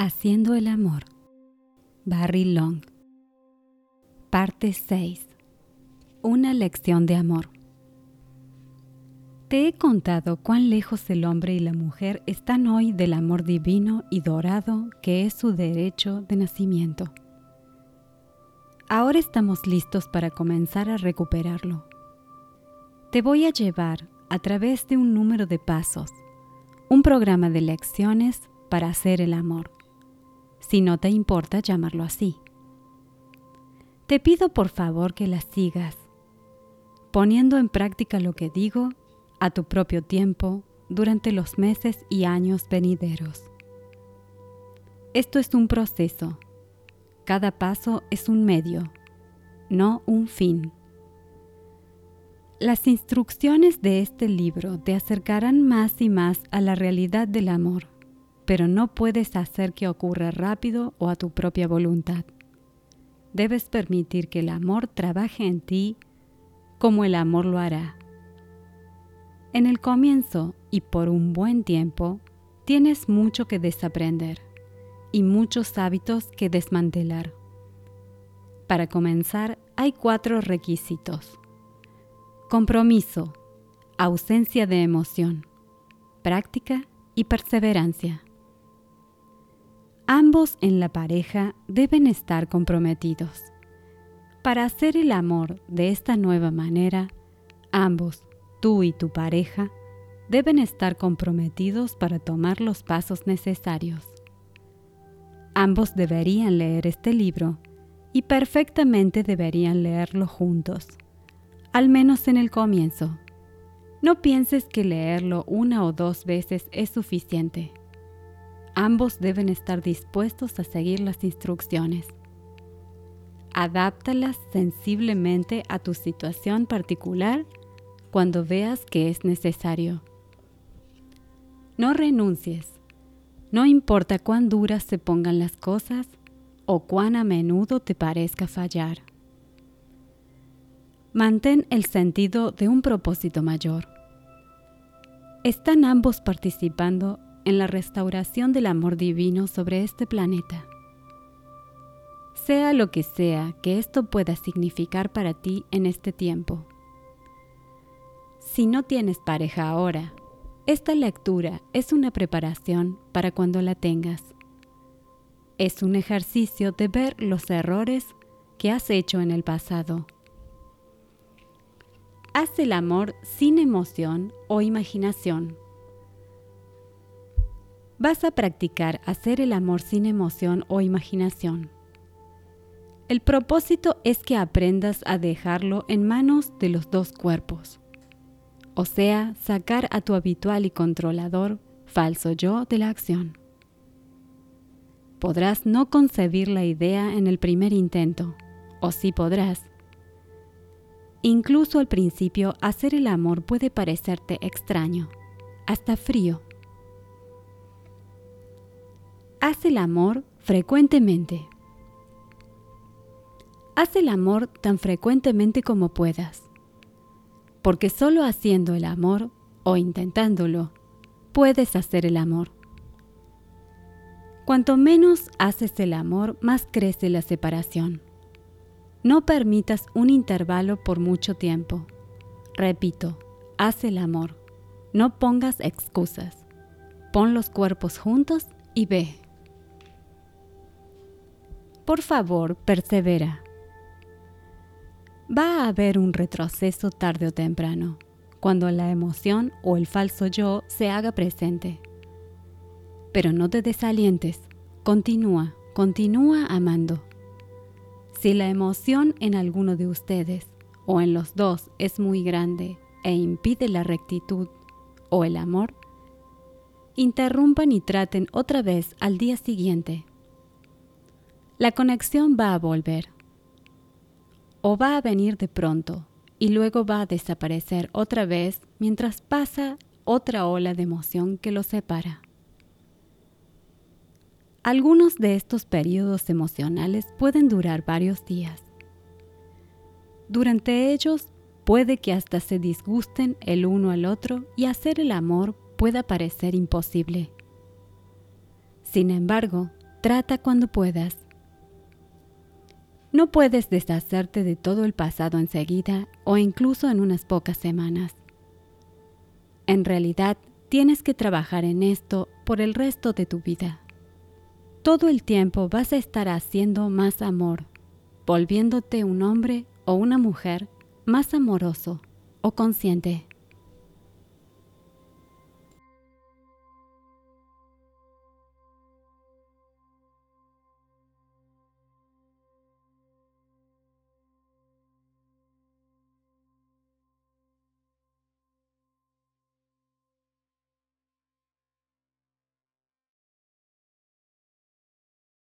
Haciendo el amor. Barry Long. Parte 6. Una lección de amor. Te he contado cuán lejos el hombre y la mujer están hoy del amor divino y dorado que es su derecho de nacimiento. Ahora estamos listos para comenzar a recuperarlo. Te voy a llevar a través de un número de pasos, un programa de lecciones para hacer el amor, si no te importa llamarlo así. Te pido por favor que las sigas, poniendo en práctica lo que digo a tu propio tiempo durante los meses y años venideros. Esto es un proceso. Cada paso es un medio, no un fin. Las instrucciones de este libro te acercarán más y más a la realidad del amor, pero no puedes hacer que ocurra rápido o a tu propia voluntad. Debes permitir que el amor trabaje en ti como el amor lo hará en el comienzo y por un buen tiempo, tienes mucho que desaprender y muchos hábitos que desmantelar. Para comenzar, hay cuatro requisitos. Compromiso, ausencia de emoción, práctica y perseverancia. Ambos en la pareja deben estar comprometidos. Para hacer el amor de esta nueva manera, ambos tú y tu pareja deben estar comprometidos para tomar los pasos necesarios. Ambos deberían leer este libro y perfectamente deberían leerlo juntos, al menos en el comienzo. No pienses que leerlo una o dos veces es suficiente. Ambos deben estar dispuestos a seguir las instrucciones. Adáptalas sensiblemente a tu situación particular cuando veas que es necesario. No renuncies. No importa cuán duras se pongan las cosas o cuán a menudo te parezca fallar. Mantén el sentido de un propósito mayor. Están ambos participando en la restauración del amor divino sobre este planeta. Sea lo que sea que esto pueda significar para ti en este tiempo. Si no tienes pareja ahora, esta lectura es una preparación para cuando la tengas. Es un ejercicio de ver los errores que has hecho en el pasado. Haz el amor sin emoción o imaginación. Vas a practicar hacer el amor sin emoción o imaginación. El propósito es que aprendas a dejarlo en manos de los dos cuerpos o sea, sacar a tu habitual y controlador falso yo de la acción. Podrás no concebir la idea en el primer intento, o sí podrás. Incluso al principio hacer el amor puede parecerte extraño, hasta frío. Haz el amor frecuentemente. Haz el amor tan frecuentemente como puedas porque solo haciendo el amor o intentándolo puedes hacer el amor. Cuanto menos haces el amor, más crece la separación. No permitas un intervalo por mucho tiempo. Repito, haz el amor. No pongas excusas. Pon los cuerpos juntos y ve. Por favor, persevera va a haber un retroceso tarde o temprano, cuando la emoción o el falso yo se haga presente. Pero no te desalientes, continúa, continúa amando. Si la emoción en alguno de ustedes o en los dos es muy grande e impide la rectitud o el amor, interrumpan y traten otra vez al día siguiente. La conexión va a volver o va a venir de pronto y luego va a desaparecer otra vez mientras pasa otra ola de emoción que los separa. Algunos de estos periodos emocionales pueden durar varios días. Durante ellos puede que hasta se disgusten el uno al otro y hacer el amor pueda parecer imposible. Sin embargo, Trata cuando puedas. No puedes deshacerte de todo el pasado enseguida o incluso en unas pocas semanas. En realidad, tienes que trabajar en esto por el resto de tu vida. Todo el tiempo vas a estar haciendo más amor, volviéndote un hombre o una mujer más amoroso o consciente.